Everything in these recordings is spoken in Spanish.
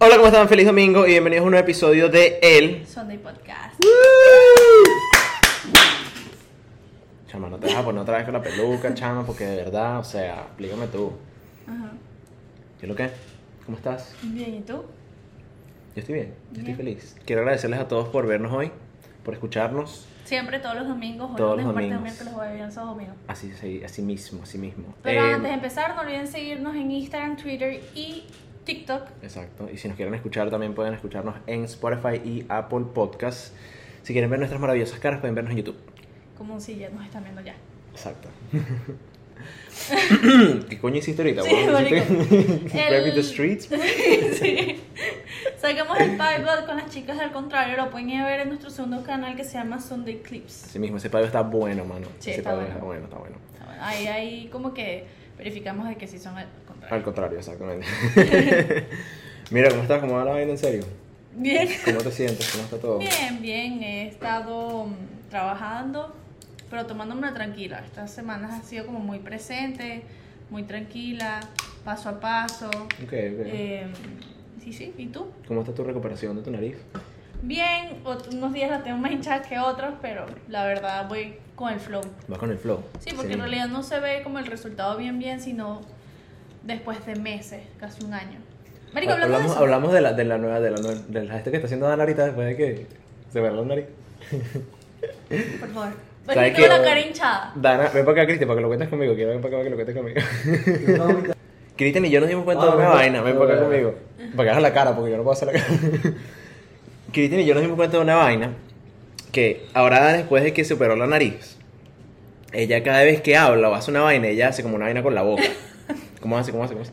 Hola, ¿cómo están? Feliz domingo y bienvenidos a un nuevo episodio de El. Sunday Podcast. Chama, no te vas a poner otra vez con la peluca, chama, porque de verdad, o sea, explícame tú. Ajá. ¿Qué es lo que? ¿Cómo estás? Bien, ¿y tú? Yo estoy bien, yo estoy Bien. feliz. Quiero agradecerles a todos por vernos hoy, por escucharnos. Siempre todos los domingos, hoy Todos los martes, domingos. miércoles, jueves, viernes, sábado, domingo. Así, así, así mismo, así mismo. Pero Eh, antes de empezar, no olviden seguirnos en Instagram, Twitter y TikTok. Exacto. Y si nos quieren escuchar, también pueden escucharnos en Spotify y Apple Podcasts. Si quieren ver nuestras maravillosas caras, pueden vernos en YouTube. Como si ya nos están viendo ya. Exacto. ¿Qué coño hiciste ahorita? Sí, El- the Streets? sí. Sacamos el Bible con las chicas del contrario. Lo pueden ir a ver en nuestro segundo canal que se llama Sunday Clips. Así mismo, ese payo está bueno, mano. Sí, ese está bueno. está bueno, está bueno. Ahí, ahí como que verificamos de que sí son al contrario. Al contrario, exactamente. Mira, ¿cómo estás? ¿Cómo va la vaina en serio? Bien. ¿Cómo te sientes? ¿Cómo está todo? Bien, bien, he estado mm, trabajando, pero tomándomela tranquila. Estas semanas ha sido como muy presente, muy tranquila, paso a paso. Ok, ok. Eh, sí, sí, ¿y tú? ¿Cómo está tu recuperación de tu nariz? Bien, unos días la tengo más hinchada que otros, pero la verdad voy con el flow. ¿Vas con el flow? Sí, porque en realidad no se ve como el resultado bien, bien, sino después de meses, casi un año. Marico, hablamos, de eso. hablamos de la, de la nueva, de la nueva, de la este que está haciendo Dana ahorita después de que se ve la nariz. Por favor. Tengo la cara hinchada. Dana, ven para acá, Cristian, para que lo cuentes conmigo. Quiero ven para acá para que lo cuentes conmigo. Cristian y yo nos dimos cuenta de Ah, una ven, vaina. Ven para acá conmigo. Para que hagas la cara, porque yo no puedo hacer la cara. Cristian y yo nos dimos cuenta de una vaina. Que ahora, después de que se operó la nariz, ella cada vez que habla o hace una vaina, ella hace como una vaina con la boca. ¿Cómo hace? ¿Cómo hace? ¿Cómo hace?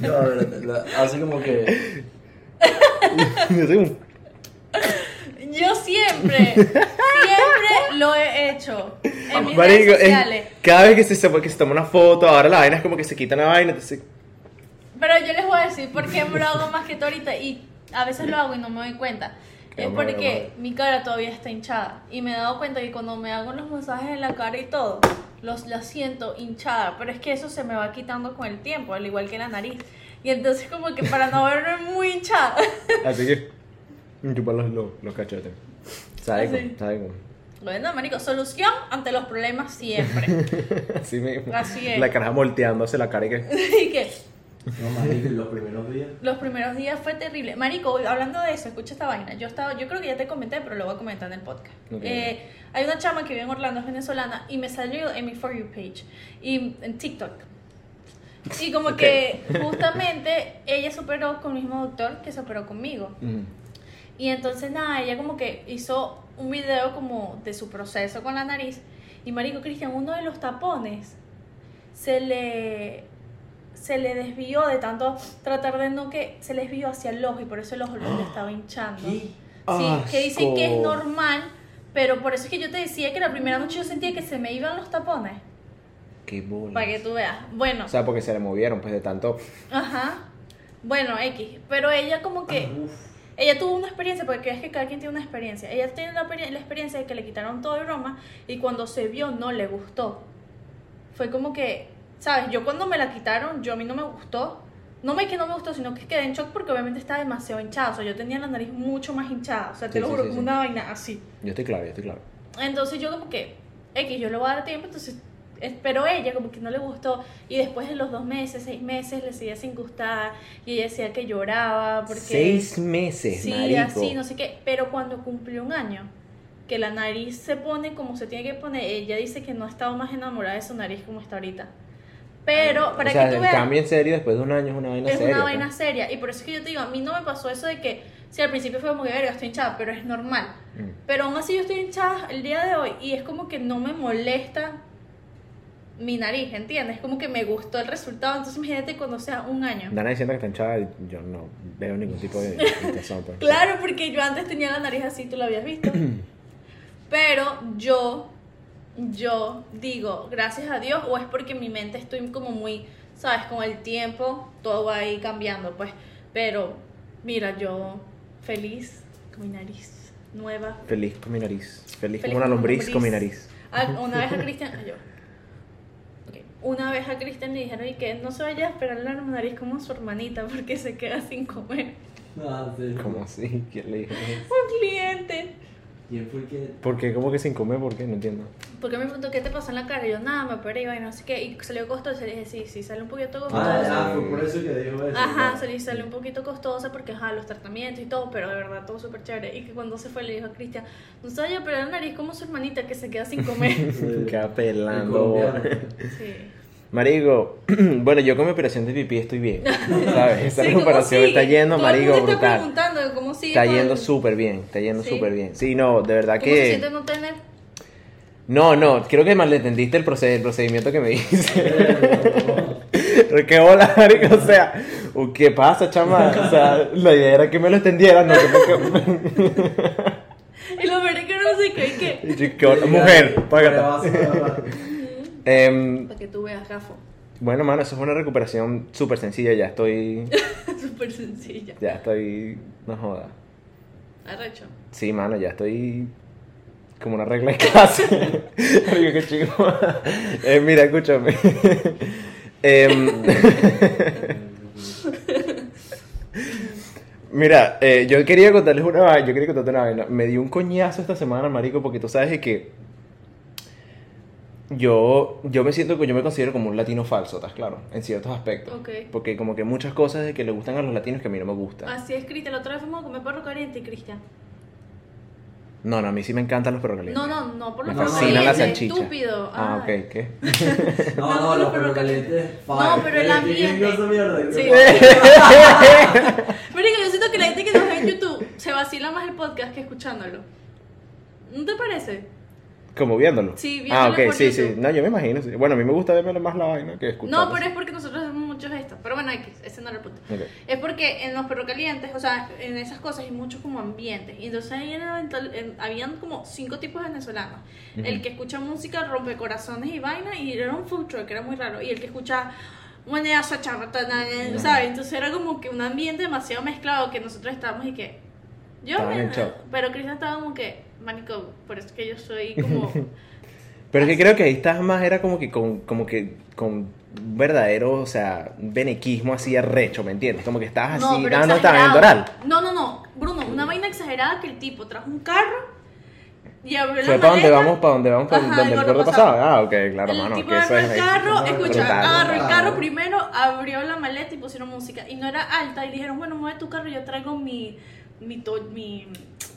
No, a ver, la- hace como que. Hace un- Yo siempre, siempre lo he hecho en mis Marico, redes es- sociales. cada vez que se, que se toma una foto, ahora la vaina es como que se quita una vaina, entonces... Pero yo les voy a decir por qué me lo hago más que todo ahorita y a veces lo hago y no me doy cuenta. Qué Es porque madre. mi cara todavía está hinchada y me he dado cuenta que cuando me hago los masajes en la cara y todo, los la siento hinchada, pero es que eso se me va quitando con el tiempo, al igual que la nariz. Y entonces como que para no verme muy hinchada, Así que... Chupar los, los, los cachetes. ¿Sabes? ¿Sabes bueno, marico, solución ante los problemas siempre. Así mismo. Así es. La cara volteándose la cara y que... y que No, marico, y los primeros días. Los primeros días fue terrible. Marico, hablando de eso, escucha esta vaina. Yo estaba, yo creo que ya te comenté, pero lo voy a comentar en el podcast. Eh, hay una chama que vive en Orlando, es venezolana, y me salió en mi For You page y en TikTok. Y como que justamente ella se operó con el mismo doctor que se operó conmigo. Mm. Y entonces nada, ella como que hizo un video como de su proceso con la nariz. Y Marico Cristian, uno de los tapones se le se le desvió de tanto tratar de no que se le desvió hacia el ojo y por eso el ojo le estaba hinchando. Sí, que dicen que es normal, pero por eso es que yo te decía que la primera noche yo sentía que se me iban los tapones. Qué bola. Para que tú veas. Bueno, O sea, porque se le movieron, pues, de tanto... ajá. Bueno, X. Pero ella como que... Uf. Ella tuvo una experiencia, porque es que cada quien tiene una experiencia. Ella tiene la, la experiencia de que le quitaron todo de broma y cuando se vio no le gustó. Fue como que, ¿sabes? Yo cuando me la quitaron, yo a mí no me gustó. No me que no me gustó, sino que quedé en shock porque obviamente estaba demasiado hinchada. O sea, yo tenía la nariz mucho más hinchada. O sea, te Sí, lo juro, sí, como sí. una vaina así. Yo estoy claro, yo estoy claro. Entonces yo como que, X, yo le voy a dar tiempo, entonces, es- pero ella como que no le gustó y después de los dos meses, seis meses, le seguía sin gustar y ella decía que lloraba porque... Seis meses, Sí, marico. así, no sé qué, pero cuando cumplió un año, que la nariz se pone como se tiene que poner, ella dice que no ha estado más enamorada de su nariz como está ahorita. Pero, para o sea, que tú el veas, cambio en serio después de un año es una vaina es seria. una pues. vaina seria. Y por eso es que yo te digo, a mí no me pasó eso de que, si al principio fue como que, verga, estoy hinchada, pero es normal. Mm. Pero aún así yo estoy hinchada el día de hoy y es como que no me molesta mi nariz, ¿entiendes? Es como que me gustó el resultado. Entonces imagínate cuando sea un año. Dana diciendo que está hinchada, y yo no veo ningún tipo de intención. pues. Claro, porque yo antes tenía la nariz así, tú la habías visto. Pero yo, yo digo, gracias a Dios, o es porque en mi mente estoy como muy, ¿sabes? Con el tiempo todo va a ir cambiando, pues. Pero, mira, yo feliz con mi nariz nueva. Feliz con mi nariz. Feliz, Feliz como una como lombriz lombriz. con mi nariz. A- una vez a Cristian, ah, yo. Una vez a Cristian le dijeron y que no se vaya a esperar la nariz como su hermanita porque se queda sin comer. Ah, sí. ¿Cómo así? ¿Quién le dijo eso? Un cliente. ¿Quién fue el que.? ¿Por qué? ¿Cómo que sin comer? ¿Por qué? No entiendo. Porque me preguntó qué te pasó en la cara. Y yo, nada, me operé y bueno, así que. Y salió costoso. Y le dije, sí, sí, sale un poquito costoso. Ah, sí. ah, fue por eso que dijo eso. Ajá, ¿no? salió, salió un poquito costosa porque, ajá, los tratamientos y todo, pero de verdad todo súper chévere. Y que cuando se fue le dijo a Cristian, no sabía operar la nariz como su hermanita que se queda sin comer. Sí. Qué El apelando. colombiano. sí. Marico, bueno, yo con mi operación de pipí estoy bien. ¿Sabes? Esta Sí, ¿cómo recuperación está yendo, Todo marico, mundo está brutal. preguntando cómo sigue Está con- yendo súper bien, está yendo Sí. súper bien. Sí, no, de verdad ¿Cómo se que... siente no tener? No, no, creo que malentendiste el, proced- el procedimiento que me hice. ¿Qué hola, marico? O sea, uh, ¿qué pasa, chama? O sea, la idea era que me lo extendieran, no que Y lo veré que no sé qué, y qué. ¿Qué hola? Mujer, págate. Em, Para que tú veas, Gafo. bueno, mano, eso es una recuperación súper sencilla, ya estoy... Súper sencilla. Ya estoy... No joda. Arrecho. Sí, mano, ya estoy como una regla de clase. Marico, qué chico. Eh, mira, escúchame. Em, mira, eh, yo quería contarles una vaina. Yo quería contarte una vaina. Me dio un coñazo esta semana, marico, porque tú sabes de que yo, yo me siento que yo me considero como un latino falso, ¿estás claro? En ciertos aspectos. Porque como que muchas cosas de que le gustan a los latinos que a mí no me gustan. Así es, Cristian. La otra vez fuimos a comer perro caliente, Cristian. No, no, a mí sí me encantan los perros calientes. No, no, no, por Me los perros fascina la salchicha. Estúpido. Ah, ok, ¿qué? No, No, no, los perros perros calientes. No, pero el ambiente. Sí. Marico, yo siento que la gente que nos ve en YouTube se vacila más el podcast que escuchándolo. ¿No te parece? Como viéndolo. Sí, Ah, viéndolo ok, por sí, sí. YouTube. No, yo me imagino. sí. Bueno, a mí me gusta verme más la vaina que escuchar. No, pero es porque nosotros hacemos muchos gestos. Pero bueno, X, ese no era el punto. Ok. Es porque en los perros calientes, o sea, en esas cosas hay muchos como ambientes. Y entonces ahí en el eventual- en- habían como cinco tipos de venezolanos. El que escucha música, rompe corazones y vaina, y era un food truck, era muy raro. Y el que escucha moneda charratana, ¿sabes? Entonces era como que un ambiente demasiado mezclado que nosotros estábamos y que. Yo Estaban me- shock. Pero Cristian estaba como que, manico, por eso que yo soy como. Pero es que creo que ahí estás más, era como que con, como que con verdadero, o sea, benequismo así arrecho, ¿me entiendes? Como que estabas así pero dando también oral. No, no, no, Bruno, una vaina exagerada que el tipo trajo un carro y abrió Fue la para donde maleta. vamos, para donde vamos, para Ajá, donde el el gordo pasaba. pasaba. Ah, ok, claro, el mano. tipo que eso agarró es el carro, brutal. escucha, agarró el brutal. carro primero, abrió la maleta y pusieron música. Y no era alta, y le dijeron, bueno, mueve tu carro, yo traigo mi, mi, to- mi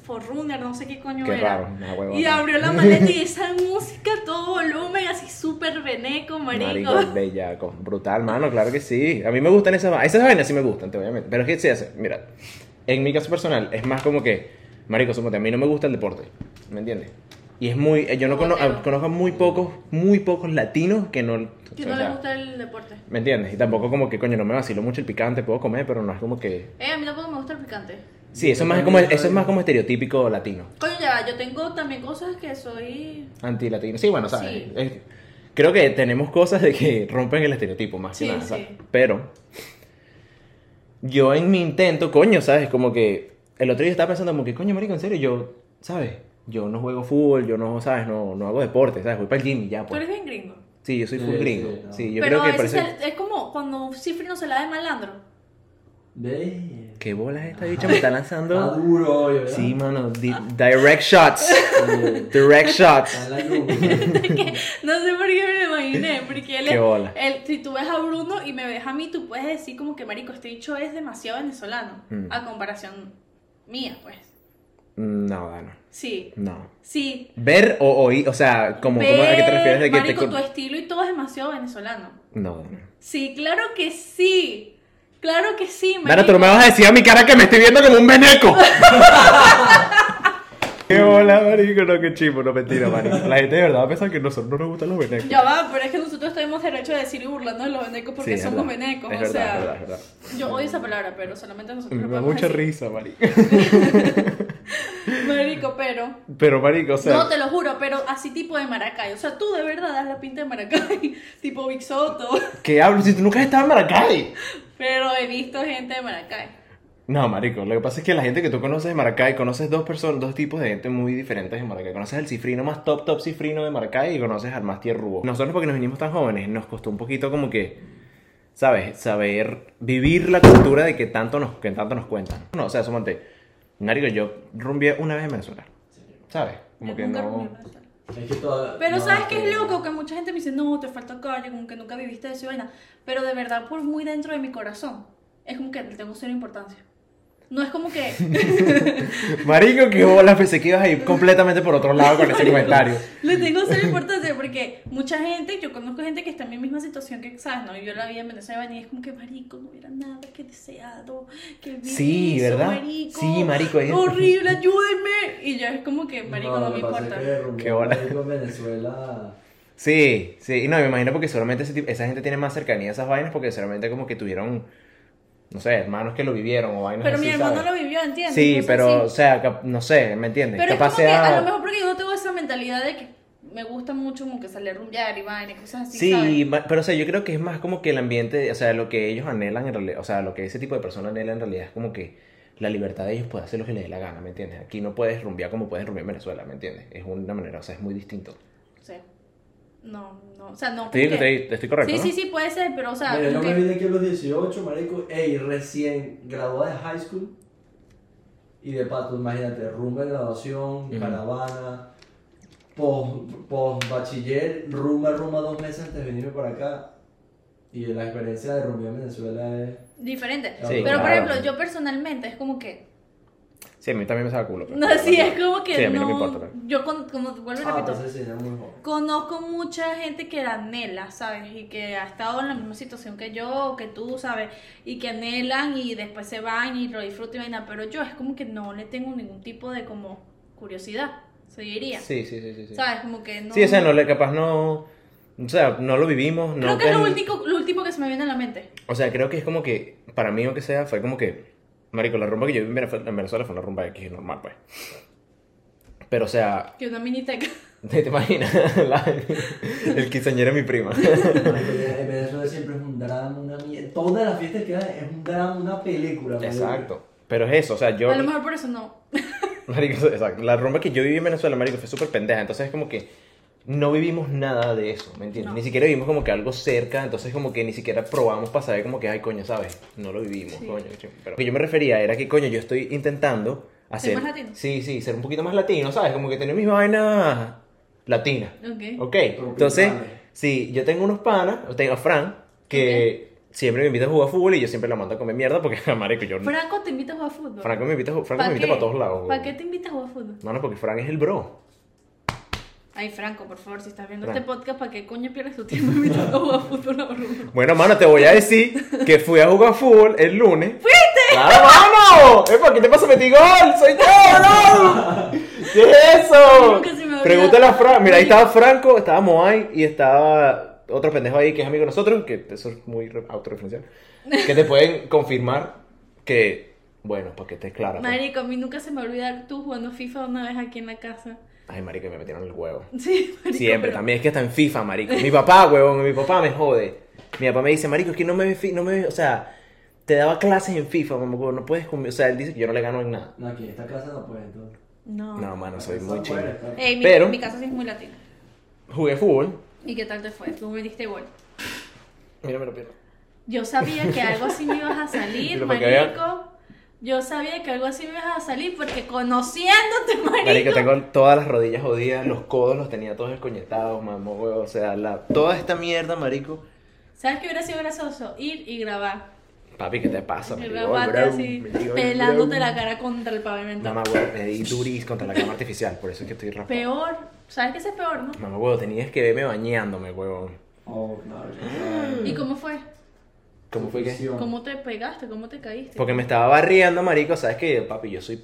Forerunner, no sé qué coño Qué era. raro. Y abrió la maleta y esa música todo volumen, así súper veneco, marico. Marico, bellaco. Brutal, mano, claro que sí. A mí me gustan esas vainas. Esas vainas sí me gustan, te voy a mentir. Pero es que se hace. Mira, en mi caso personal, es más como que, Marico, suponte, a mí no me gusta el deporte. ¿Me entiendes? Y es muy. eh, Yo no conozco a muy pocos, muy pocos latinos que no. Que no sea, le gusta el deporte. ¿Me entiendes? Y tampoco como que, coño, no me vacilo mucho el picante, puedo comer, pero no es como que. Eh, a mí tampoco me gusta el picante. Sí, eso es más como, eso es más como estereotípico latino. Coño, ya, yo tengo también cosas que soy. Antilatino. Sí, bueno, ¿sabes? Sí. Es- creo que tenemos cosas de que rompen el estereotipo más que Sí, nada, sí. ¿sabes? Pero yo en mi intento, coño, ¿sabes? Como que el otro día estaba pensando como que, coño, marico, en serio, yo, ¿sabes? Yo no juego fútbol, yo no, ¿sabes? No, no hago deporte, ¿sabes? Voy para el gym y ya, Tú pues. eres bien gringo. Sí, yo soy Sí, full gringo. sí, Sí, no. yo Pero creo que parece... es, es como cuando Cifrino se la de malandro. Ve. ¿Qué bolas esta bicha me está Está lanzando? duro, oye, ¿verdad? Sí, mano, di- direct shots. Direct shots. Está. No sé por qué me lo imaginé, porque él Qué bola. él- si tú ves a Bruno y me ves a mí, tú puedes decir como que, marico, este dicho es demasiado venezolano, Mm. a comparación mía, pues. No, Dano. Sí, No. sí. Ver o oír, o sea, como, ¿cómo- ¿a qué te refieres de que marico, tu estilo y todo es demasiado venezolano. No, Dano. Sí, claro que sí. Claro que sí, Dana, tú no me vas a decir a mi cara que me estoy viendo como un veneco. qué bola, marico, no, qué chivo, no mentira, marico. La gente de verdad va a pensar que nosotros no nos gustan los venecos. Ya va, pero es que nosotros tenemos derecho de decir y burlando de los venecos porque Sí, es somos verdad. venecos. Es o verdad, sea, es verdad, es verdad. yo odio esa palabra, pero solamente nosotros Me lo da podemos mucha decir. risa, marico. Marico, pero. Pero, marico, o sea... no, te lo juro, pero así tipo de Maracay. O sea, tú de verdad das la pinta de Maracay, tipo Big Soto. ¿Qué hablo? Si tú nunca has estado en Maracay. Pero he visto gente de Maracay. No, marico, lo que pasa es que la gente que tú conoces de Maracay, conoces dos personas, dos tipos de gente muy diferentes en Maracay. Conoces al cifrino más top, top cifrino de Maracay y conoces al más tierrubo. Nosotros porque nos vinimos tan jóvenes, nos costó un poquito como que ¿sabes? Saber vivir la cultura de que tanto nos, que tanto nos cuentan. No, o sea, sumonte, Marico, yo rumbié una vez en Venezuela, ¿sabes? Como Yo que nunca no... Es que toda- Pero no, ¿sabes qué es que- loco? Que mucha gente me dice, no, te falta calle, como que nunca viviste eso y vaina. Pero de verdad, por muy dentro de mi corazón, es como que le tengo cero importancia. No es como que... Marico, que bolas, pensé que ibas a ir completamente por otro lado con ese comentario. Le tengo cero importancia porque mucha gente, yo conozco gente que está en mi misma situación que, ¿sabes? No vivió la vida en Venezuela y es como que, marico, no hubiera nada que deseado, que vi Sí, ¿verdad? marico, Sí, marico, es- Horrible, ayúdenme. Y yo es como que, marico, no, lo me importa. que Qué bola. marico, Venezuela. Sí, sí, y no, me imagino porque seguramente ese tipo- esa gente tiene más cercanía a esas vainas porque seguramente como que tuvieron, no sé, hermanos que lo vivieron o vainas Pero así, mi hermano ¿sabes? lo vivió, ¿entiendes? Sí, pero, sí. o sea, no sé, ¿me entiendes? Pero es como que a lo mejor porque yo no tengo esa mentalidad de que me gusta mucho como que salir a rumbear y vaina y cosas así, Sí, pero o sea, yo creo que es más como que el ambiente, o sea, lo que ellos anhelan en realidad, o sea, lo que ese tipo de personas anhelan en realidad es como que la libertad de ellos puede hacer lo que les dé la gana, ¿me entiendes? Aquí no puedes rumbear como puedes rumbear en Venezuela, ¿me entiendes? Es una manera, o sea, es muy distinto. Sea, no, no, o sea, no. Te digo que porque- estoy, estoy correcto, Sí, ¿no? sí, sí, puede ser, pero o sea, Mira, yo me que- vine aquí a los 18, marico, ey, recién graduada de high school. Y de pato, imagínate, rumba de graduación, caravana, post, post bachiller, rumba, rumba dos meses antes de venirme para acá. Y la experiencia de rumbear en Venezuela es... diferente. Sí, pero por ejemplo, yo personalmente es como que Sí, a mí también me saca culo. pero- no, sí, es como que Sí, a mí no, no me importa. pero- yo con, como vuelvo Ah, repito, entonces sí, conozco mucha gente que la anhela, ¿sabes? Y que ha estado en la misma situación que yo, o que tú, ¿sabes? Y que anhelan y después se van y lo disfrutan y vaina, pero yo es como que no le tengo ningún tipo de como curiosidad, se diría. Sí, sí, sí, sí. sí. ¿Sabes? Como que no Sí, o sea, no, le- capaz no. O sea, no lo vivimos. Creo no que es lo último, lo último que se me viene a la mente. O sea, creo que es como que, para mí, aunque sea, fue como que. Marico, la rumba que yo vi en Venezuela, en Venezuela fue una rumba X normal, pues. Pero, o sea, Que una miniteca. ¿te, te imaginas? La- el quinceañero es mi prima. En Venezuela siempre es un drama, una mierda. Todas las fiestas que hay es un drama, una película. marico. Exacto. Pero es eso, o sea, yo. A lo mejor por eso no. Marico, exacto. La rumba que yo viví en Venezuela, marico, fue súper pendeja. Entonces es como que no vivimos nada de eso, ¿me entiendes? No. Ni siquiera vivimos como que algo cerca, entonces como que ni siquiera probamos para saber como que, ay, coño, ¿sabes? No lo vivimos, Sí. coño. Pero lo que yo me refería era que, coño, yo estoy intentando hacer... más latino? Sí, sí, ser un poquito más latino, ¿sabes? Como que tener mis vainas latinas. Ok. Ok, entonces, sí, yo tengo unos panas, o tengo a Fran, que siempre me invita a jugar fútbol y yo siempre la mando a comer mierda porque, marico, yo... Franco te invita a jugar fútbol. Franco me invita, a Franco me invita para todos lados. ¿Para qué te invita a jugar fútbol? Mano, porque Fran es el bro. Ay, Franco, por favor, si estás viendo este podcast, ¿para qué coño pierdes tu tiempo invitando a jugar fútbol a Bruno? Bueno, mano, te voy a decir que fui a jugar fútbol el lunes. ¡Fuiste! ¡Claro, mano! Epa, ¿qué te pasa? ¡Metí gol! ¡Soy yo! ¿Qué es eso? Pregúntale a Franco. Mira, ahí estaba Franco, estaba Moai y estaba otro pendejo ahí que es amigo de nosotros, que eso es muy re- autorreferencial, que te pueden confirmar que, bueno, para que estés clara. pues. Marico, a mí nunca se me olvida tú jugando FIFA una vez aquí en la casa. Ay, marico, me metieron el huevo. Sí, marico. Siempre, pero- también es que está en FIFA, marico. Mi papá, huevón, mi papá me jode. Mi papá me dice, marico, es que no me no me o sea, te daba clases en FIFA, mamá, huevón, no puedes. O sea, él dice que yo no le gano en nada. No, aquí en esta casa no puede, entonces. No. No, mano, soy muy no chido. puede, claro. Ey, mi, Pero- mi casa sí es muy latina. Jugué fútbol. ¿Y qué tal te fue? Tú me diste gol. Mira, me lo pierdo. Yo sabía que algo así me ibas a salir, marico. Yo sabía que algo así me ibas a salir porque conociéndote, marico. Marico, tengo todas las rodillas jodidas, los codos los tenía todos escoñetados, mamá, huevo. O sea, la, toda esta mierda, marico. ¿Sabes qué hubiera sido gracioso? Ir y grabar. Papi, ¿qué te pasa? Y Me grabarte así, pelándote la cara contra el pavimento. Mamá, huevo, me di duris contra la cama artificial, por eso es que estoy raspado. Peor. ¿Sabes qué es peor, no? Mamá, huevo, tenías que verme bañándome, huevón. Oh, claro. ¿Y cómo fue? ¿Cómo fue que? ¿Cómo te pegaste? ¿Cómo te caíste? Porque me estaba barriendo, marico, ¿sabes qué? Papi, yo soy,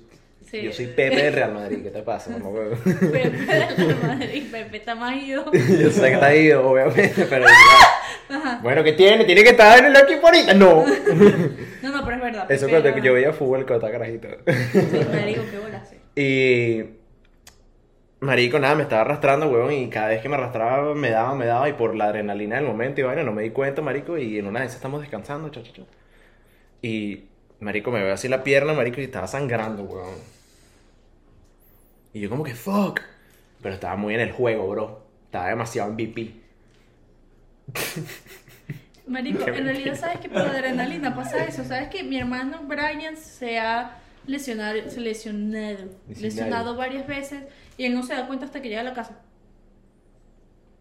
Sí. yo soy Pepe del Real Madrid, ¿qué te pasa? Pepe de la Madrid, Pepe está más ido. yo sé que está ido, obviamente, pero... ya. Bueno, ¿qué tiene? ¿Tiene que estar en el equipo ahorita? No. No, no, pero es verdad. Eso cuando yo veía fútbol cuando estaba carajito. Sí, marico, qué bola, sí. Y... Marico, nada, me estaba arrastrando, huevón, y cada vez que me arrastraba me daba, me daba, y por la adrenalina del momento, y vaina, no me di cuenta, marico, y en una vez estamos descansando, cha, cha, cha. Y, marico, me veo así la pierna, marico, y estaba sangrando, huevón. Y yo como que, fuck. Pero estaba muy en el juego, bro. Estaba demasiado MVP. Marico, Qué en realidad sabes que por la adrenalina pasa eso. Sabes que mi hermano Brian se ha lesionado, lesionado, Lesionado. varias veces y él no se da cuenta hasta que llega a la casa.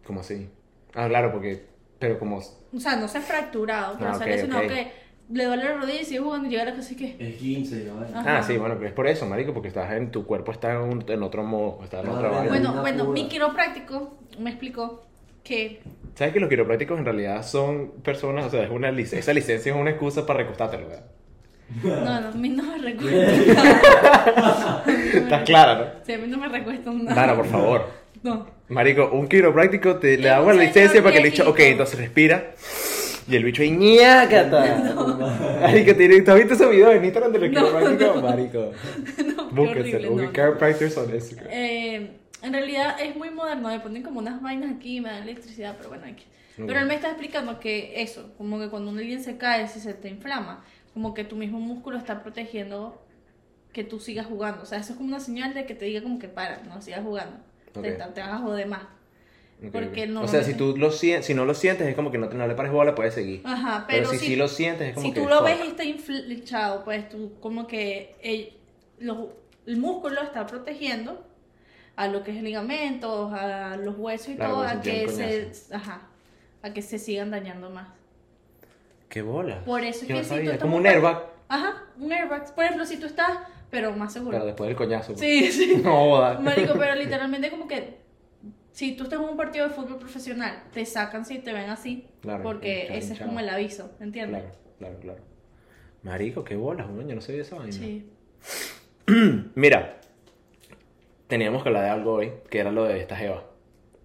¿Cómo así? Ah, claro, porque. Pero como. O sea, no se ha fracturado, pero Ah, se ha lesionado ok. que le duele la rodilla y sigue jugando y llega a la casa y que. Es 15, ¿no? Ajá. Ah, sí, bueno, pero es por eso, marico, porque estás en tu cuerpo está en, un- en otro modo, está en Ah, otra bueno. vaina. Bueno, bueno, pura. mi quiropráctico me explicó que ¿Sabes que los quiroprácticos en realidad son personas, o sea, es una lic- esa licencia es una excusa para recostártelo, ¿verdad? No, no, a mí no me recuesta. Estás clara, ¿no? Sí, a mí no me recuesta nada. Dana, por favor. No. Marico, un quiropráctico te le Es damos un la licencia para que el bicho, ok, entonces respira. Y el bicho ahí, ñácata. Marico, ¿tienes- ¿tú has visto ese video en Instagram de los No, quiroprácticos? no. Marico, No, búsquenselo, no. chiropractors on Instagram. Eh, en realidad es muy moderno, me ponen como unas vainas aquí y me dan electricidad, pero bueno, aquí. Pero él me está explicando que eso, como que cuando alguien se cae, si se te inflama, como que tu mismo músculo está protegiendo que tú sigas jugando. O sea, eso es como una señal de que te diga como que para, no sigas jugando. Ok. Te, te vas a joder más. Porque no O sea, lo si tú lo si no lo sientes, es como que no, te, no le pares bola, puedes seguir. Ajá, Pero, pero, si sí lo sientes, es como si que. tú lo fuck. ves y está inflechado, pues tú como que el, los- el músculo está protegiendo a lo que es ligamentos, a los huesos y Claro, todo, a que se, ajá, a que se sigan dañando más. Qué bola. Por eso es que no si tú como un airbag, Ajá, un airbag. Por ejemplo, si tú estás, pero más seguro. pero después del coñazo. pues. Sí, sí. No joda. Marico, pero literalmente como que si tú estás en un partido de fútbol profesional, te sacan si te ven así, Claro, porque ese es como el aviso, ¿entiendes? Claro, claro, claro. Marico, qué bolas, yo no sabía esa vaina. Sí. Mira, teníamos que hablar de algo hoy, que era lo de esta jeva.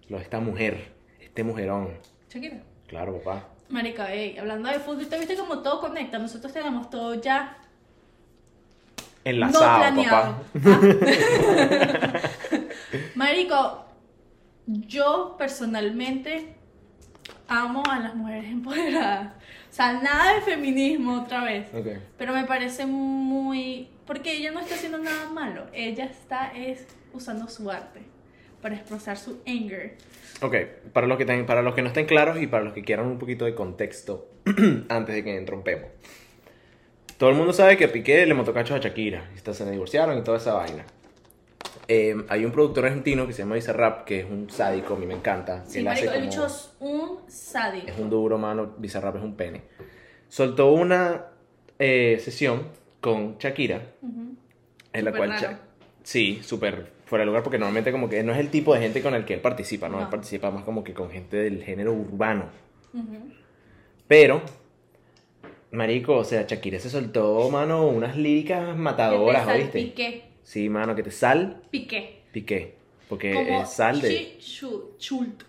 Lo de esta mujer, este mujerón. Shakira. Claro, papá. Marica, ey, hablando de fútbol, ¿te viste como todo conecta? Nosotros tenemos todo ya Enlazado, no planeado. papá. Ah. Marico, yo personalmente amo a las mujeres empoderadas. O sea, nada de feminismo otra vez. Pero me parece muy... Porque ella no está haciendo nada malo. Ella está es usando su arte para expresar su anger. Ok, para los, que ten- para los que no estén claros y para los que quieran un poquito de contexto antes de que entrompemos. Todo el mundo sabe que Piqué le montó cachos a Shakira y se divorciaron y toda esa vaina. Eh, hay un productor argentino que se llama Bizarrap, que es un sádico, a mí me encanta. Sí, él hace marico, el como- bicho es un sádico. Es un duro, mano. Bizarrap es un pene. Soltó una eh, sesión con Shakira, Ujú. en la cual... Sha- Sí, súper fuera de lugar, porque normalmente como que no es el tipo de gente con el que él participa, ¿no? Él No. participa más como que con gente del género urbano. Ujú. Pero, marico, o sea, Shakira se soltó, mano, unas líricas matadoras, Que te Sí, mano, que te sal, piqué. piqué. Porque Como es sal de... she should-.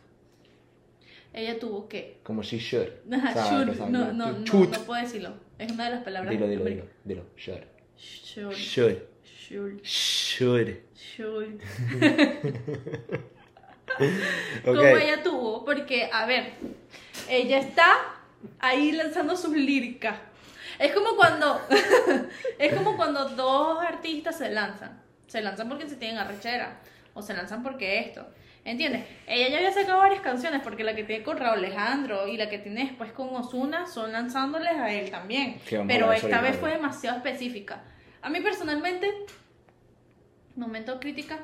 Ella tuvo que... Como she should. Ajá, ¿sabes? should. No, no, no, no puedo decirlo. Es una de las palabras. Dilo, dilo, dilo, dilo. Should. Should. Should. Should. Should. Should. Ok. Como ella tuvo, porque, a ver, ella está ahí lanzando sus líricas. Es como cuando, es como cuando dos artistas se lanzan. Se lanzan porque se tienen arrechera, o se lanzan porque esto. ¿Entiendes? Ella ya había sacado varias canciones, porque la que tiene con Raúl Alejandro y la que tiene después con Osuna son lanzándoles a él también. Pero esta vez fue demasiado específica. A mí personalmente, momento crítica,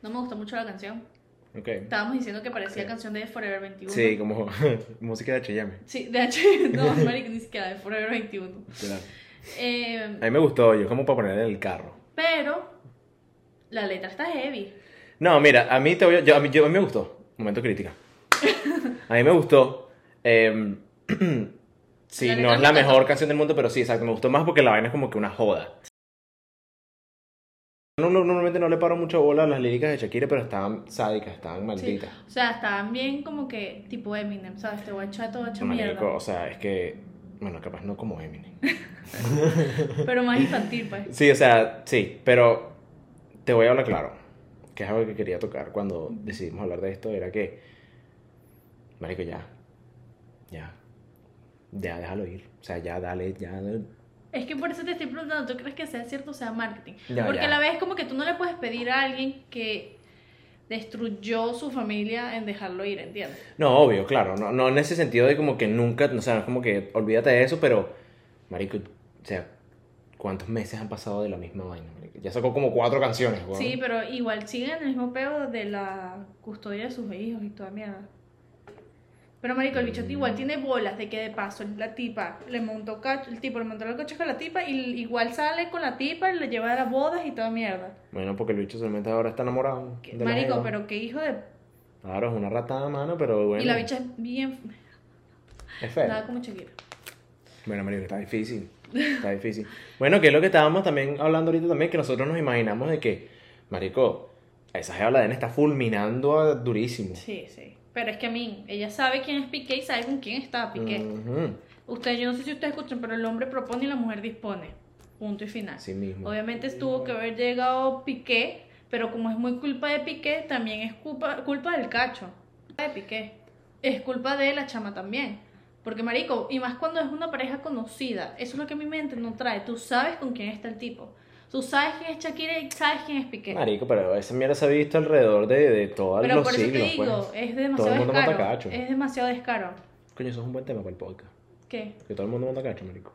no me gustó mucho la canción. Ok. Estábamos diciendo que parecía Ok. canción de Forever 21. Sí, como música de H&M. Sí, de hecho, no, marico, ni siquiera de Forever 21. literal. Eh, A mí me gustó, yo como para poner en el carro. pero la letra está heavy. No, mira, a mí, te voy a, yo, a mí, yo- a mí me gustó. Momento crítica. A mí me gustó. eh, sí, no es la me mejor canción del mundo, pero sí, exacto. Me gustó más porque la vaina es como que una joda. No, no, normalmente no le paro mucha bola a las líricas de Shakira, pero estaban sádicas, estaban Sí. malditas. O sea, estaban bien como que tipo Eminem, ¿sabes? Te voy a echar todo hecho mierda. o sea, es que. Bueno, capaz no como Eminem. Pero más infantil, pues. Sí, o sea, sí, pero te voy a hablar claro, que es algo que quería tocar cuando decidimos hablar de esto, era que, marico, ya, ya, ya déjalo ir, o sea, ya dale, ya. Es que por eso te estoy preguntando, ¿tú crees que sea cierto o sea marketing? Ya, Porque ya. a la vez como que tú no le puedes pedir a alguien que destruyó su familia en dejarlo ir, ¿entiendes? No, obvio, claro. No, no en ese sentido de como que nunca, o sea, como que olvídate de eso, pero, marico, o sea, ¿cuántos meses han pasado de la misma vaina? Ya sacó como cuatro canciones, weón. Sí, pero igual siguen en el mismo peo de la custodia de sus hijos y toda mierda. Pero marico, el bicho igual tiene bolas de que de paso la tipa le montó cacho, el tipo le montó el coche con la tipa y igual sale con la tipa y le lleva a las bodas y toda mierda. Bueno, porque el bicho solamente ahora está enamorado. De Marico, pero qué hijo de... Claro, es una ratada, mano, pero bueno. Y la bicha es bien... Es feo. Nada como Shakira. Bueno, marico, está difícil. Está difícil. Bueno, que es lo que estábamos también hablando ahorita también, que nosotros nos imaginamos de que, marico, esa jeva la den está fulminando a- durísimo. Sí, sí. Pero es que a mí, ella sabe quién es Piqué y sabe con quién está Piqué. Ujú. Ustedes, yo no sé si ustedes escuchan, pero el hombre propone y la mujer dispone. Punto y final. Así mismo. Obviamente tuvo que haber llegado Piqué, pero como es muy culpa de Piqué, también es culpa, culpa del cacho. De Piqué. Es culpa de la chama también. Porque, marico, y más cuando es una pareja conocida, eso es lo que mi mente no trae. Tú sabes con quién está el tipo. Tú sabes quién es Shakira y sabes quién es Piqué. Marico, pero esa mierda se ha visto alrededor de, de todos pero los por eso siglos, te digo, pues. es Todo demasiado el mundo descaro. cacho. Es demasiado descaro. Coño, eso es un buen tema para el podcast. ¿Qué? Que todo el mundo monta cacho, marico.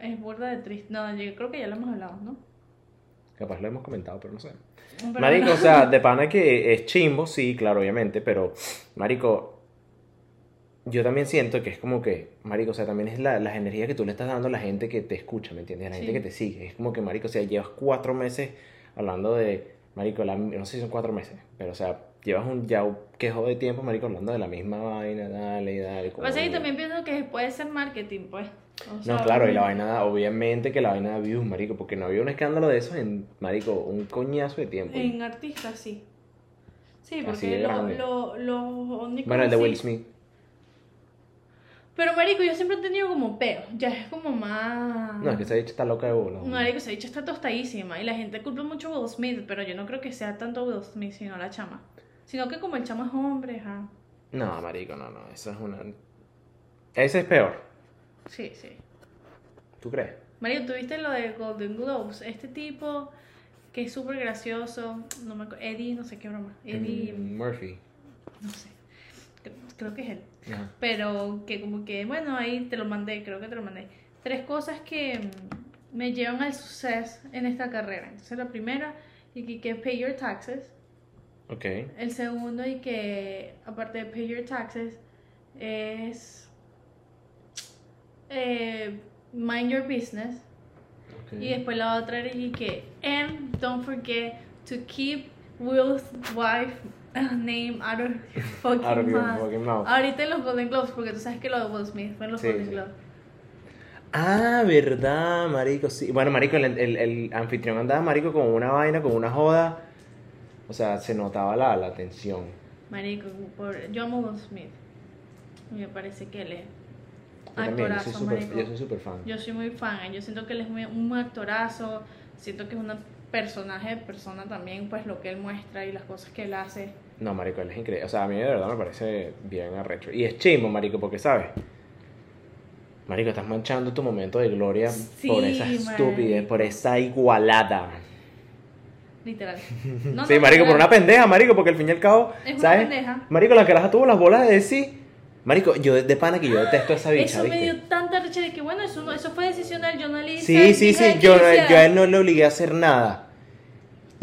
Es burda de triste. No, yo creo que ya lo hemos hablado, ¿no? Capaz lo hemos comentado, pero no sé. Pero Marico, no. o sea, de pana que es chimbo, sí, claro, obviamente, pero, Marico, yo también siento que es como que, Marico, o sea, también es la, las energías que tú le estás dando a la gente que te escucha, ¿me entiendes? A la gente que te sigue. Es como que, Marico, o sea, llevas cuatro meses hablando de, Marico, la- no sé si son cuatro meses, pero, o sea, llevas un ya un quejo de tiempo, Marico, hablando de la misma vaina, dale, y dale. Que coño. también pienso que puede ser marketing, pues. O sea, No, claro, y la vaina, obviamente que la vaina da views, Marico, porque no había un escándalo de eso en, Marico, un coñazo de tiempo. En artistas, sí. Sí, porque de lo, lo, lo único Bueno, el de Will Smith. Pero, marico, yo siempre he tenido como peo. Ya es como más... No, es que esa dicha está loca de bola. Marico, esa dicha está tostadísima. Y la gente culpa mucho a Will Smith, pero yo no creo que sea tanto Will Smith, sino la chama. Sino que como el chama es hombre, ajá. No, marico, no, no, eso es una... Ese es peor, Sí, sí. ¿tú crees? Marico, ¿tuviste lo de Golden Globes? Este tipo que es súper gracioso, no me acuerdo, Eddie, no sé qué broma. Eddie, Murphy. no sé. Creo- que es él. Pero que como que, bueno, ahí te lo mandé, creo que te lo mandé. Tres cosas que me llevan al suceso en esta carrera. Entonces la primera, y que, que pay your taxes. Ok. El segundo, y que aparte de pay your taxes, es eh, mind your business. ok. Y después la otra era y que, and don't forget to keep Will's wife name out of your fucking, Out of your mouth. fucking mouth. Ahorita en los Golden Globes, porque tú sabes que lo de Will Smith fue en los Sí, Golden sí. Globes. Ah, verdad, marico, sí. Bueno, marico, el, el, el anfitrión andaba, marico, con una vaina, con una joda. O sea, se notaba la, la tensión. Marico, por, yo amo Will Smith. Me parece que él es Yo también, yo soy actorazo, yo soy súper fan. Yo soy muy fan, yo siento que él es muy, un actorazo, siento que es un personaje de persona también, pues lo que él muestra y las cosas que él hace. No, marico, él es increíble. O sea, a mí de verdad me parece bien arrecho. Y es chimo, marico, porque, ¿sabes? Marico, estás manchando tu momento de gloria Sí, por esa estupidez, por esa igualada. Literal. No, sí, no, marico, por una pendeja, marico, porque al fin y al cabo, Es una ¿sabes? pendeja. Marico, la caraja tuvo las bolas de decir, marico, yo de, pana que yo detesto a esa bicha, Eso me dio tanta recha de que, bueno, eso, eso fue decisión del yo no le hice, Sí, sí, sí, yo, yo a él no le obligué a hacer nada.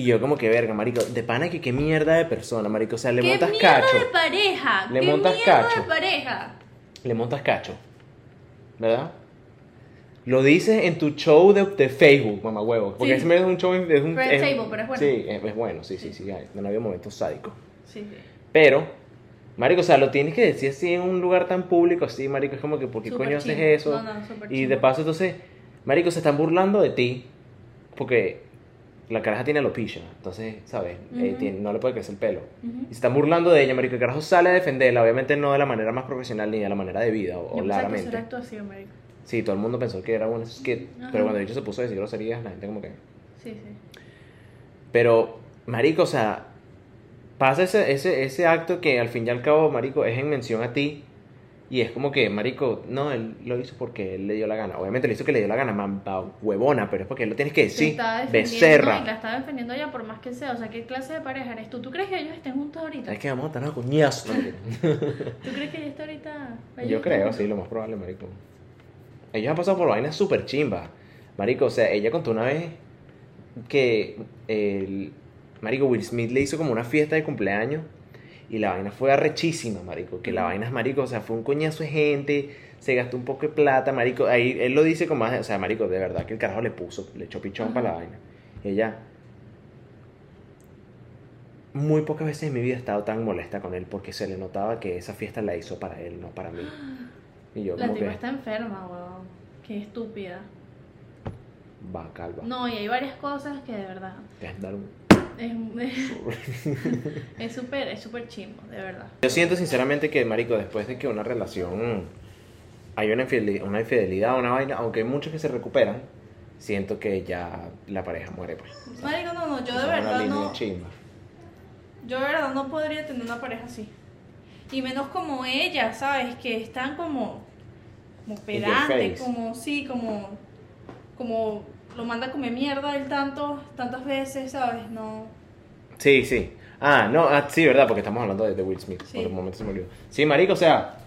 Y yo como que verga, marico, de pana que qué mierda de persona, marico, o sea, le ¡Qué montas mierda cacho, de pareja! Le ¡Qué montas mierda cacho. de pareja! le montas cacho, ¿verdad? Lo dices en tu show de, de Facebook, mamá huevo, porque Sí. ese es un show, es un... Red Table, pero es bueno. Sí, es, es bueno, sí, sí, sí, no había momentos sádicos. Sí, sí. Pero, marico, o sea, lo tienes que decir así en un lugar tan público, así, marico, es como que, ¿por qué Súper coño haces chimbo. eso? No, no, súper y chimbo. de paso, entonces, marico, se están burlando de ti, porque la caraja tiene alopecia, entonces, ¿sabes? Eh, tiene- no le puede crecer el pelo. Ujú. Y se están burlando de ella, marico, el carajo sale a defenderla, obviamente no de la manera más profesional ni de la manera de vida, o, Yo que claramente. actuación, marico. Sí, todo el mundo pensó que era un skit, Ajá. pero cuando bicho se puso a decir groserías, la gente como que... Sí, sí. Pero, marico, o sea, pasa ese, ese, ese acto que al fin y al cabo, marico, es en mención a ti. Y es como que, marico, no, él lo hizo porque él le dio la gana. Obviamente le hizo que le dio la gana, mamá huevona, pero es porque lo tienes que decir. Becerra. Y la estaba defendiendo ya por más que sea. O sea, ¿qué clase de pareja eres tú? ¿Tú crees que ellos estén juntos ahorita? Es que vamos a estar a. ¿Tú crees que ella está ahorita? Yo creo, juntos? sí, lo más probable, marico. Ellos han pasado por vainas súper chimbas. Marico, o sea, ella contó una vez que el marico Will Smith le hizo como una fiesta de cumpleaños y la vaina fue arrechísima, marico. Que la vaina es marico, o sea, fue un coñazo de gente, se gastó un poco de plata, marico. Ahí él lo dice con más, o sea, marico, de verdad que el carajo le puso, le echó pichón Ajá. para la vaina. Y ella muy pocas veces en mi vida he estado tan molesta con él porque se le notaba que esa fiesta la hizo para él, no para mí. Y yo La como tipa que está enferma, weón. Qué estúpida. va calva. No, y hay varias cosas que de verdad. Dar un- Es súper, es súper chimbo, de verdad. Yo siento sinceramente que, marico, después de que una relación hay una infidelidad, una infidelidad, una vaina, aunque hay muchos que se recuperan, siento que ya la pareja muere, pues. Marico, no, no, yo de verdad no. chimba. Yo de verdad no podría tener una pareja así. Y menos como ella, ¿sabes? Que están como. como pedante, como, sí, como. como lo manda a comer mierda él tanto, tantas veces, ¿sabes? No. Sí, sí. Ah, no, ah, sí, verdad, porque estamos hablando de, de Will Smith. Sí. Por un momento se me olvidó. Sí, marico, o sea.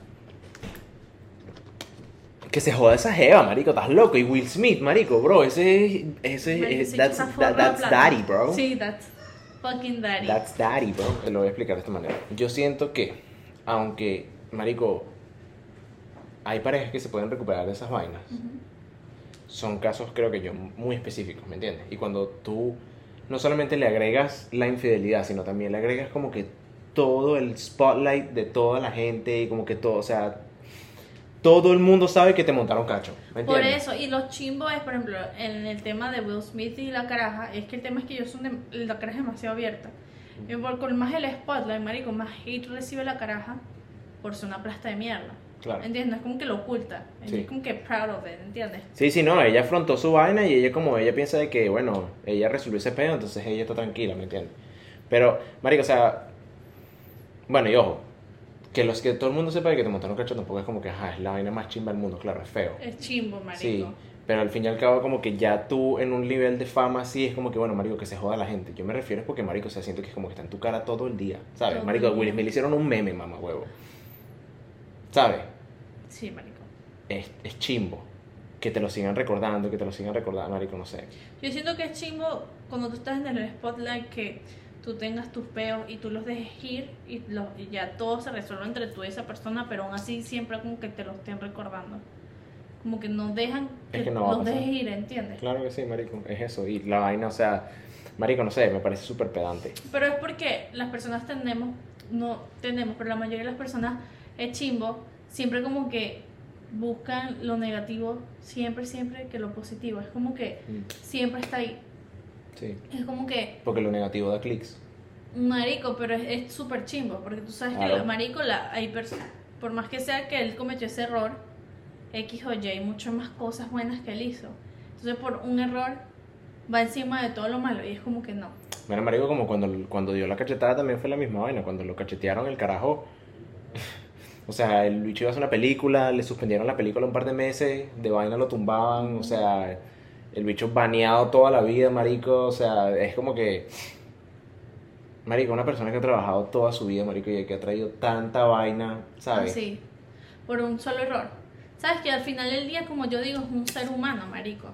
Que se joda esa jeva, marico, estás loco. Y Will Smith, marico, bro, ese ese Marico, es. ese That's, that- that's daddy, bro. Sí, that's fucking daddy. That's daddy, bro. Te lo voy a explicar de esta manera. Yo siento que, aunque, marico, hay parejas que se pueden recuperar de esas vainas. Son casos, creo que yo, muy específicos, ¿me entiendes? Y cuando tú no solamente le agregas la infidelidad, sino también le agregas como que todo el spotlight de toda la gente y como que todo, o sea, todo el mundo sabe que te montaron cacho, ¿me Por eso, y los chimbos es, por ejemplo, en el tema de Will Smith y la caraja, es que el tema es que ellos son de, la caraja es demasiado abierta. Y por con más el spotlight, marico, más hate recibe la caraja por ser una plasta de mierda. Claro. ¿Entiendes? Es como que lo oculta. Sí. Es como que proud of it, ¿entiendes? Sí, sí, no, ella afrontó su vaina y ella como ella piensa de que, bueno, ella resolvió ese pedo, entonces ella está tranquila, ¿me entiendes? Pero, marico, o sea, bueno, y ojo, que los que todo el mundo sepa de que te montaron cacho tampoco es como que, ajá, es la vaina más chimba del mundo, claro, es feo. Es chimbo, marico. Sí, pero al fin y al cabo como que ya tú en un nivel de fama así es como que, bueno, marico, que se joda la gente. Yo me refiero es porque, marico, o sea, siento que es como que está en tu cara todo el día, ¿sabes? Todo marico, Will. Smith le hicieron un meme, mamá huevo. ¿Sabes? Sí, marico. Es, es chimbo. Que te lo sigan recordando, que te lo sigan recordando, marico, no sé. Yo siento que es chimbo cuando tú estás en el spotlight que tú tengas tus peos y tú los dejes ir y, los, y ya todo se resuelve entre tú y esa persona, pero aún así siempre como que te lo estén recordando. Como que no dejan que, Es que no los dejes ir, ¿entiendes? Claro que sí, marico, es eso. Y la vaina, o sea, marico, no sé, me parece súper pedante. Pero es porque las personas tenemos, no tenemos, pero la mayoría de las personas es chimbo, siempre como que buscan lo negativo, siempre, siempre que lo positivo. Es como que siempre está ahí. Sí. Es como que Porque lo negativo da clics. Marico, pero es- súper chimbo, porque tú sabes que Claro. la- Marico, la, hay personas, por más que sea que él cometió ese error, X o Y, hay muchas más cosas buenas que él hizo. Entonces, por un error, va encima de todo lo malo, y es como que no. Mira, marico, como cuando, cuando dio la cachetada también fue la misma vaina. Cuando lo cachetearon el carajo. O sea, el bicho iba a hacer una película, le suspendieron la película un par de meses, de vaina lo tumbaban, o sea, el bicho baneado toda la vida, marico, o sea, es como que... Marico, una persona que ha trabajado toda su vida, marico, y que ha traído tanta vaina, ¿sabes? Así, por un solo error. Sabes que al final del día, como yo digo, es un ser humano, Marico.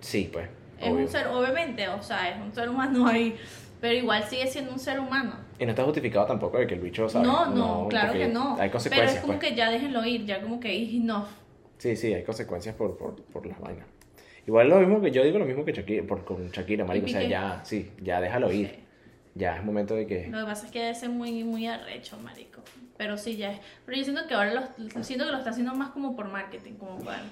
Sí, pues. Es obvio. un ser, obviamente, o sea, es un ser humano ahí, pero igual sigue siendo un ser humano. Y no está justificado tampoco de que el bicho, ¿sabes? No, no, claro porque que no. Hay Pero consecuencias, es como pues. que ya déjenlo ir, ya como que is enough. Sí, sí, hay consecuencias por, por, por las vainas. Igual lo mismo que yo digo lo mismo que Shakira, por, con Shakira, marico. O sea, ya, sí, ya déjalo ir. Sí. Ya es momento de que... Lo que pasa es que debe ser muy, muy arrecho, marico. Pero sí, ya es. Pero yo siento que ahora lo, siento que lo está haciendo más como por marketing, como para...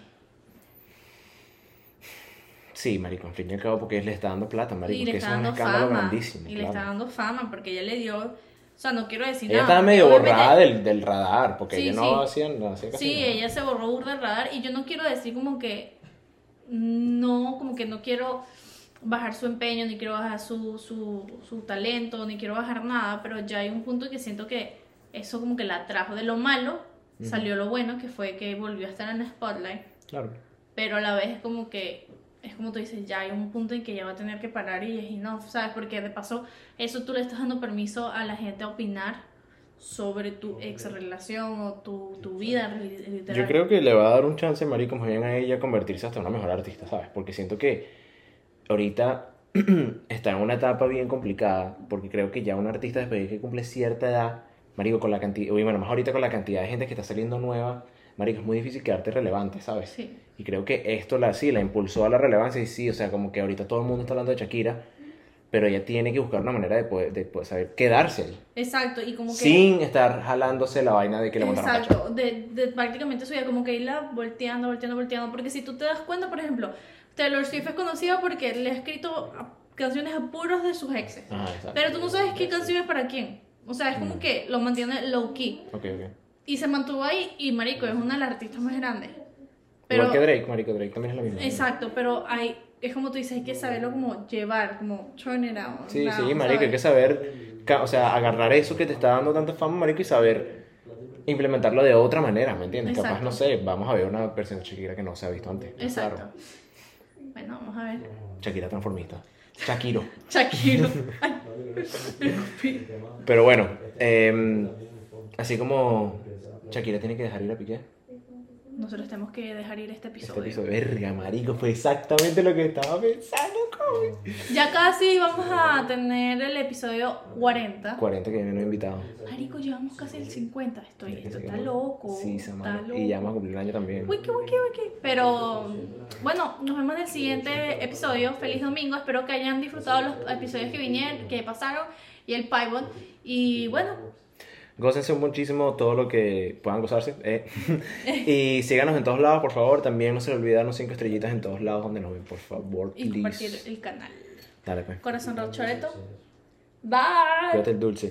Sí, marico, en fin y al cabo porque le está dando plata, marico. y le que está eso es un escándalo fama. grandísimo. Y le está dando fama porque ella le dio... O sea, no quiero decir Ella nada. estaba porque medio borrada del, del radar, porque Sí, ella no sí. hacía, no hacía casi Sí, nada. ella se borró burda del radar y yo no quiero decir como que no, como que no quiero bajar su empeño, ni quiero bajar su, su, su talento, ni quiero bajar nada, pero ya hay un punto que siento que eso como que la trajo de lo malo, salió lo bueno, que fue que volvió a estar en el spotlight, Claro. pero a la vez es como que, es como tú dices, ya hay un punto en que ya va a tener que parar y es enough, ¿sabes? Porque de paso, eso tú le estás dando permiso a la gente a opinar sobre tu ex relación o tu, tu vida, li- literal. Yo creo que le va a dar un chance, marico, más bien a ella convertirse hasta una mejor artista, ¿sabes? Porque siento que ahorita está en una etapa bien complicada, porque creo que ya un artista después de que cumple cierta edad, marico, con la cantidad, bueno, más ahorita con la cantidad de gente que está saliendo nueva, marico, es muy difícil quedarte relevante, ¿sabes? Sí. Y creo que esto la sí, la impulsó a la relevancia y sí, o sea, como que ahorita todo el mundo está hablando de Shakira, pero ella tiene que buscar una manera de poder, de poder saber quedarse Exacto, y como que... sin estar jalándose la vaina de que le montaron. Exacto, de, de prácticamente su vida, como que irla volteando, volteando, volteando. Porque si tú te das cuenta, por ejemplo, Taylor Swift es conocida porque le ha escrito canciones a puros de sus exes. Ah, exacto. Pero tú no sabes qué canción es para quién. O sea, es como Mm. que lo mantiene low key. Ok, ok. Y se mantuvo ahí y Marico es una de las artistas más grandes. Pero, Igual que Drake, marico, Drake también es la misma. Exacto, pero hay, es como tú dices, hay que saberlo como llevar, como turn it out. Sí, down, sí, marico, hay que ¿sabes? saber, o sea, agarrar eso que te está dando tanta fama, marico, y saber implementarlo de otra manera, ¿me entiendes? Capaz, Exacto. no sé, vamos a ver una versión de Shakira que no se ha visto antes. Exacto. Claro. Bueno, vamos a ver. Shakira transformista. Shakiro. Shakiro. Pero bueno, em, así como Shakira tiene que dejar ir a Piqué. Nosotros tenemos que dejar ir este Este episodio. episodio, verga, marico, fue exactamente lo que estaba pensando, coño. Ya casi vamos a tener el episodio 40. 40 que viene no invitado. Marico, llevamos casi el 50. Estoy, esto está loco. Sí, está loco. Y ya vamos a cumplir un año también. Wiki, wiki, wiki. Pero bueno, nos vemos en el siguiente episodio. Feliz domingo. Espero que hayan disfrutado los episodios que vinieron, que pasaron y el Pybot. Y bueno, Gócense muchísimo todo lo que puedan gozarse. eh. y síganos en todos lados, por favor. También no se les olvide darnos cinco estrellitas en todos lados donde nos ven, por favor. y compartir el canal. Dale, pues. Corazón Rochoreto. Bye. Cuídate el dulce.